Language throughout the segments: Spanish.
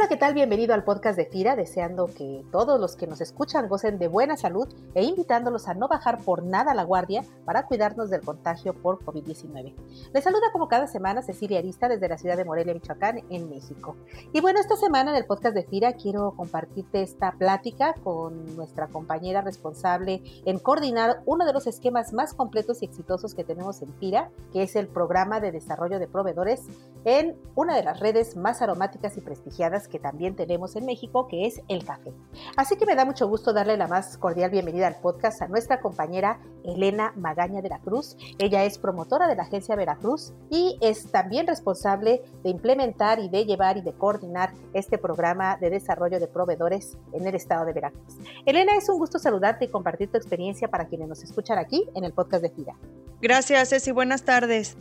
Hola, ¿qué tal? Bienvenido al podcast de FIRA, deseando que todos los que nos escuchan gocen de buena salud e invitándolos a no bajar por nada la guardia para cuidarnos del contagio por COVID-19. Les saluda como cada semana Cecilia Arista desde la ciudad de Morelia, Michoacán, en México. Y bueno, esta semana en el podcast de FIRA quiero compartirte esta plática con nuestra compañera responsable en coordinar uno de los esquemas más completos y exitosos que tenemos en FIRA, que es el programa de desarrollo de proveedores en una de las redes más aromáticas y prestigiadas que también tenemos en México, que es el café. Así que me da mucho gusto darle la más cordial bienvenida al podcast a nuestra compañera Elena Magaña de la Cruz. Ella es promotora de la agencia Veracruz y es también responsable de implementar y de llevar y de coordinar este programa de desarrollo de proveedores en el estado de Veracruz. Elena, es un gusto saludarte y compartir tu experiencia para quienes nos escuchan aquí en el podcast de FIRA. Gracias, Ceci. Buenas tardes.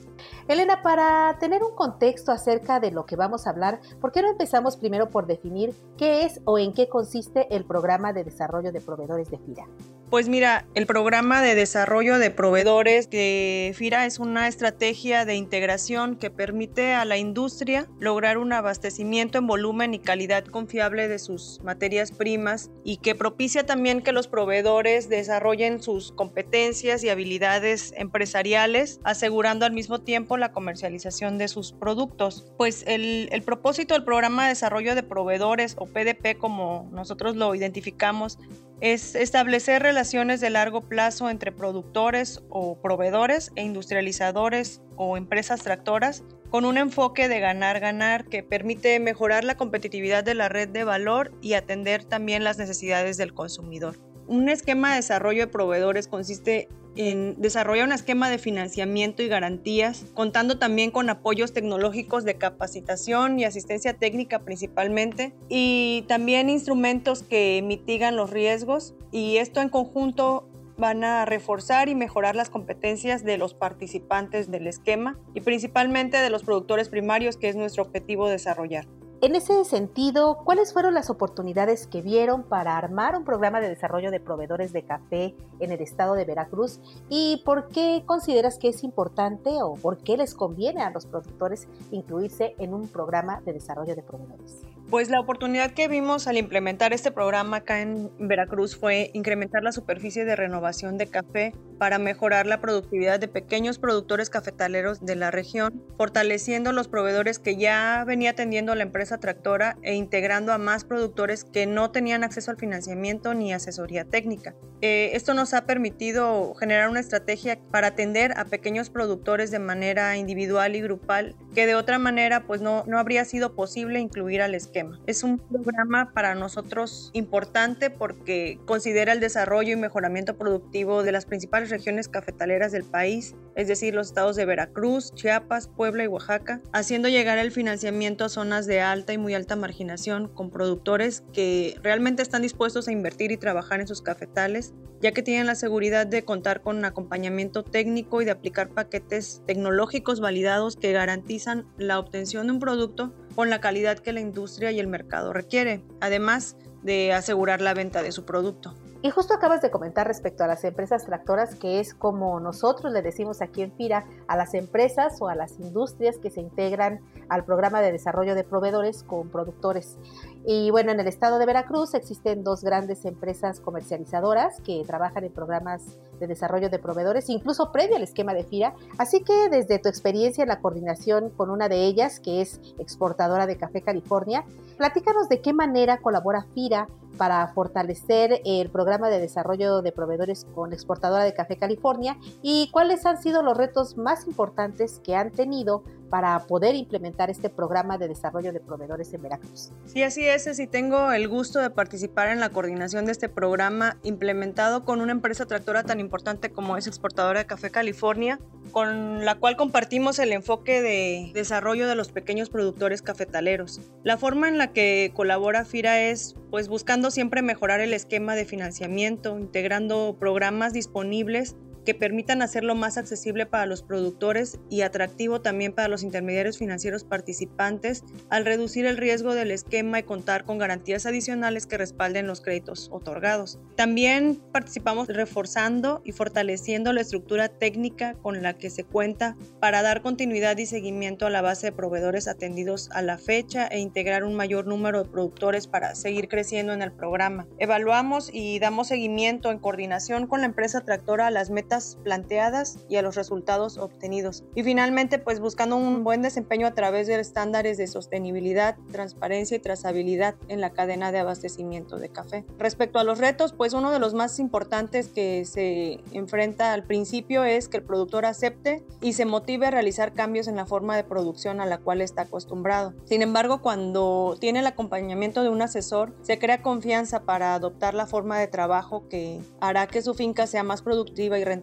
Elena, para tener un contexto acerca de lo que vamos a hablar, ¿por qué no empezamos primero por definir qué es o en qué consiste el programa de desarrollo de proveedores de FIRA? Pues mira, el programa de desarrollo de proveedores de FIRA es una estrategia de integración que permite a la industria lograr un abastecimiento en volumen y calidad confiable de sus materias primas y que propicia también que los proveedores desarrollen sus competencias y habilidades empresariales, asegurando al mismo tiempo la comercialización de sus productos. Pues el, el propósito del programa de desarrollo de proveedores o PDP como nosotros lo identificamos es establecer relaciones de largo plazo entre productores o proveedores e industrializadores o empresas tractoras con un enfoque de ganar-ganar que permite mejorar la competitividad de la red de valor y atender también las necesidades del consumidor. Un esquema de desarrollo de proveedores consiste en desarrollar un esquema de financiamiento y garantías, contando también con apoyos tecnológicos de capacitación y asistencia técnica principalmente, y también instrumentos que mitigan los riesgos, y esto en conjunto van a reforzar y mejorar las competencias de los participantes del esquema y principalmente de los productores primarios, que es nuestro objetivo desarrollar. En ese sentido, ¿cuáles fueron las oportunidades que vieron para armar un programa de desarrollo de proveedores de café en el estado de Veracruz? ¿Y por qué consideras que es importante o por qué les conviene a los productores incluirse en un programa de desarrollo de proveedores? Pues la oportunidad que vimos al implementar este programa acá en Veracruz fue incrementar la superficie de renovación de café para mejorar la productividad de pequeños productores cafetaleros de la región, fortaleciendo los proveedores que ya venía atendiendo la empresa tractora e integrando a más productores que no tenían acceso al financiamiento ni asesoría técnica. Eh, esto nos ha permitido generar una estrategia para atender a pequeños productores de manera individual y grupal que de otra manera pues no, no habría sido posible incluir al esquema es un programa para nosotros importante porque considera el desarrollo y mejoramiento productivo de las principales regiones cafetaleras del país, es decir, los estados de Veracruz, Chiapas, Puebla y Oaxaca, haciendo llegar el financiamiento a zonas de alta y muy alta marginación con productores que realmente están dispuestos a invertir y trabajar en sus cafetales, ya que tienen la seguridad de contar con acompañamiento técnico y de aplicar paquetes tecnológicos validados que garantizan la obtención de un producto con la calidad que la industria y el mercado requiere, además de asegurar la venta de su producto. Y justo acabas de comentar respecto a las empresas tractoras, que es como nosotros le decimos aquí en FIRA a las empresas o a las industrias que se integran al programa de desarrollo de proveedores con productores. Y bueno, en el estado de Veracruz existen dos grandes empresas comercializadoras que trabajan en programas de desarrollo de proveedores, incluso previo al esquema de FIRA. Así que desde tu experiencia en la coordinación con una de ellas, que es exportadora de Café California, platícanos de qué manera colabora FIRA para fortalecer el programa de desarrollo de proveedores con exportadora de Café California y cuáles han sido los retos más importantes que han tenido para poder implementar este programa de desarrollo de proveedores en Veracruz. Sí, así es, y tengo el gusto de participar en la coordinación de este programa implementado con una empresa tractora tan importante como es Exportadora de Café California, con la cual compartimos el enfoque de desarrollo de los pequeños productores cafetaleros. La forma en la que colabora FIRA es pues buscando siempre mejorar el esquema de financiamiento, integrando programas disponibles que permitan hacerlo más accesible para los productores y atractivo también para los intermediarios financieros participantes al reducir el riesgo del esquema y contar con garantías adicionales que respalden los créditos otorgados. También participamos reforzando y fortaleciendo la estructura técnica con la que se cuenta para dar continuidad y seguimiento a la base de proveedores atendidos a la fecha e integrar un mayor número de productores para seguir creciendo en el programa. Evaluamos y damos seguimiento en coordinación con la empresa tractora a las metas planteadas y a los resultados obtenidos. Y finalmente, pues buscando un buen desempeño a través de estándares de sostenibilidad, transparencia y trazabilidad en la cadena de abastecimiento de café. Respecto a los retos, pues uno de los más importantes que se enfrenta al principio es que el productor acepte y se motive a realizar cambios en la forma de producción a la cual está acostumbrado. Sin embargo, cuando tiene el acompañamiento de un asesor, se crea confianza para adoptar la forma de trabajo que hará que su finca sea más productiva y rentable,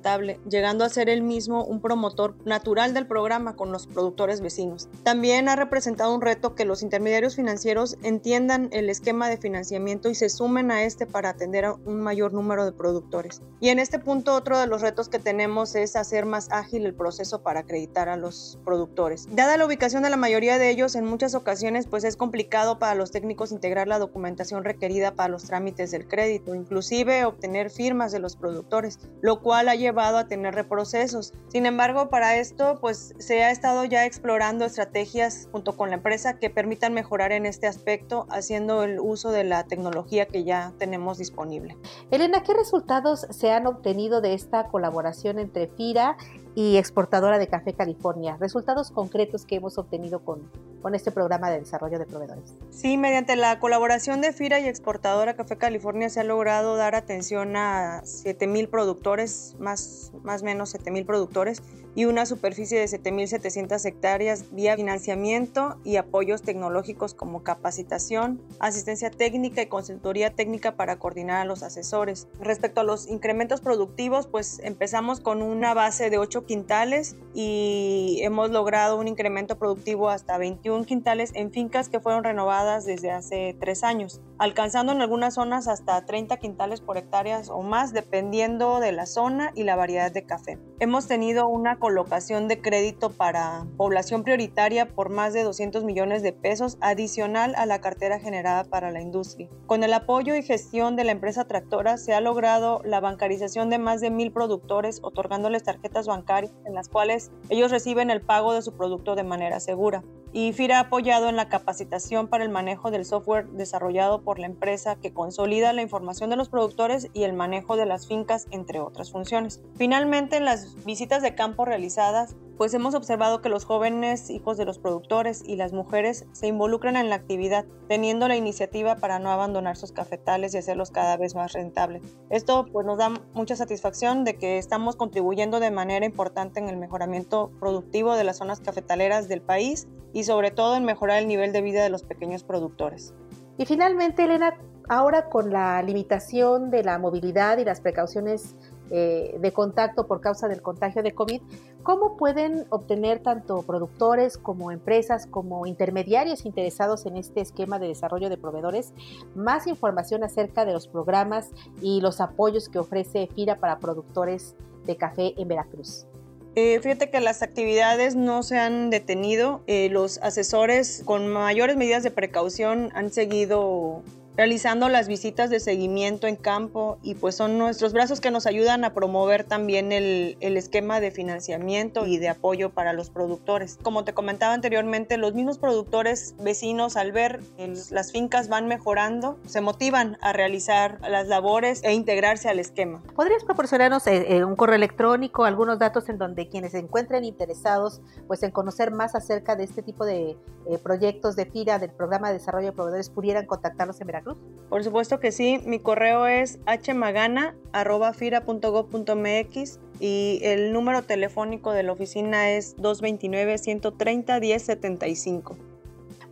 llegando a ser él mismo un promotor natural del programa con los productores vecinos. También ha representado un reto que los intermediarios financieros entiendan el esquema de financiamiento y se sumen a este para atender a un mayor número de productores. Y en este punto otro de los retos que tenemos es hacer más ágil el proceso para acreditar a los productores. Dada la ubicación de la mayoría de ellos, en muchas ocasiones pues es complicado para los técnicos integrar la documentación requerida para los trámites del crédito, inclusive obtener firmas de los productores, lo cual ha llevado a tener reprocesos. Sin embargo, para esto pues se ha estado ya explorando estrategias junto con la empresa que permitan mejorar en este aspecto haciendo el uso de la tecnología que ya tenemos disponible. Elena, ¿qué resultados se han obtenido de esta colaboración entre FIRA y exportadora de Café California. Resultados concretos que hemos obtenido con, con este programa de desarrollo de proveedores. Sí, mediante la colaboración de FIRA y exportadora Café California se ha logrado dar atención a 7.000 productores, más o menos 7.000 productores, y una superficie de 7.700 hectáreas vía financiamiento y apoyos tecnológicos como capacitación, asistencia técnica y consultoría técnica para coordinar a los asesores. Respecto a los incrementos productivos, pues empezamos con una base de 8 quintales y hemos logrado un incremento productivo hasta 21 quintales en fincas que fueron renovadas desde hace 3 años, alcanzando en algunas zonas hasta 30 quintales por hectáreas o más dependiendo de la zona y la variedad de café. Hemos tenido una colocación de crédito para población prioritaria por más de 200 millones de pesos adicional a la cartera generada para la industria. Con el apoyo y gestión de la empresa tractora se ha logrado la bancarización de más de mil productores otorgándoles tarjetas bancarias en las cuales ellos reciben el pago de su producto de manera segura y FIRA ha apoyado en la capacitación para el manejo del software desarrollado por la empresa que consolida la información de los productores y el manejo de las fincas, entre otras funciones. Finalmente, en las visitas de campo realizadas, pues hemos observado que los jóvenes hijos de los productores y las mujeres se involucran en la actividad, teniendo la iniciativa para no abandonar sus cafetales y hacerlos cada vez más rentables. Esto pues nos da mucha satisfacción de que estamos contribuyendo de manera importante en el mejoramiento productivo de las zonas cafetaleras del país y sobre todo en mejorar el nivel de vida de los pequeños productores. Y finalmente, Elena, ahora con la limitación de la movilidad y las precauciones eh, de contacto por causa del contagio de COVID, ¿cómo pueden obtener tanto productores como empresas como intermediarios interesados en este esquema de desarrollo de proveedores más información acerca de los programas y los apoyos que ofrece FIRA para productores de café en Veracruz? Eh, fíjate que las actividades no se han detenido. Eh, los asesores con mayores medidas de precaución han seguido realizando las visitas de seguimiento en campo y pues son nuestros brazos que nos ayudan a promover también el, esquema de financiamiento y de apoyo para los productores. Como te comentaba anteriormente, los mismos productores vecinos al ver las fincas van mejorando, se motivan a realizar las labores e integrarse al esquema. ¿Podrías proporcionarnos eh, eh, un correo electrónico, algunos datos en donde quienes se encuentren interesados pues en conocer más acerca de este tipo de eh, proyectos de FIRA del programa de desarrollo de proveedores pudieran contactarlos en Veracruz? Por supuesto que sí. Mi correo es hmagana.fira.gov.mx y el número telefónico de la oficina es 229-130-1075.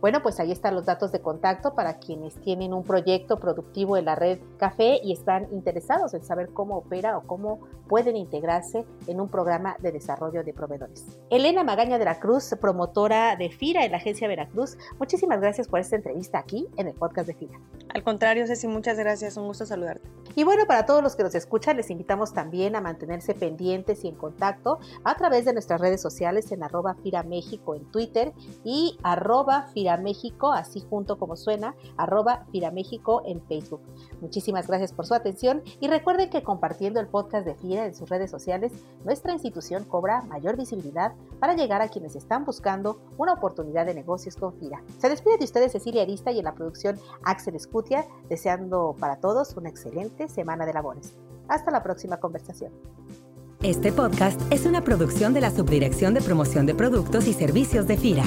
Bueno, pues ahí están los datos de contacto para quienes tienen un proyecto productivo en la red Café y están interesados en saber cómo opera o cómo pueden integrarse en un programa de desarrollo de proveedores. Elena Magaña de la Cruz, promotora de FIRA en la agencia Veracruz, muchísimas gracias por esta entrevista aquí en el podcast de FIRA. Al contrario, Ceci, muchas gracias, un gusto saludarte. Y bueno, para todos los que nos escuchan, les invitamos también a mantenerse pendientes y en contacto a través de nuestras redes sociales en arroba México en Twitter y arroba México, así junto como suena, arroba México en Facebook. Muchísimas gracias por su atención y recuerden que compartiendo el podcast de Fira en sus redes sociales, nuestra institución cobra mayor visibilidad para llegar a quienes están buscando una oportunidad de negocios con Fira. Se despide de ustedes Cecilia Arista y en la producción Axel Scutia, deseando para todos una excelente semana de labores. Hasta la próxima conversación. Este podcast es una producción de la Subdirección de Promoción de Productos y Servicios de FIRA.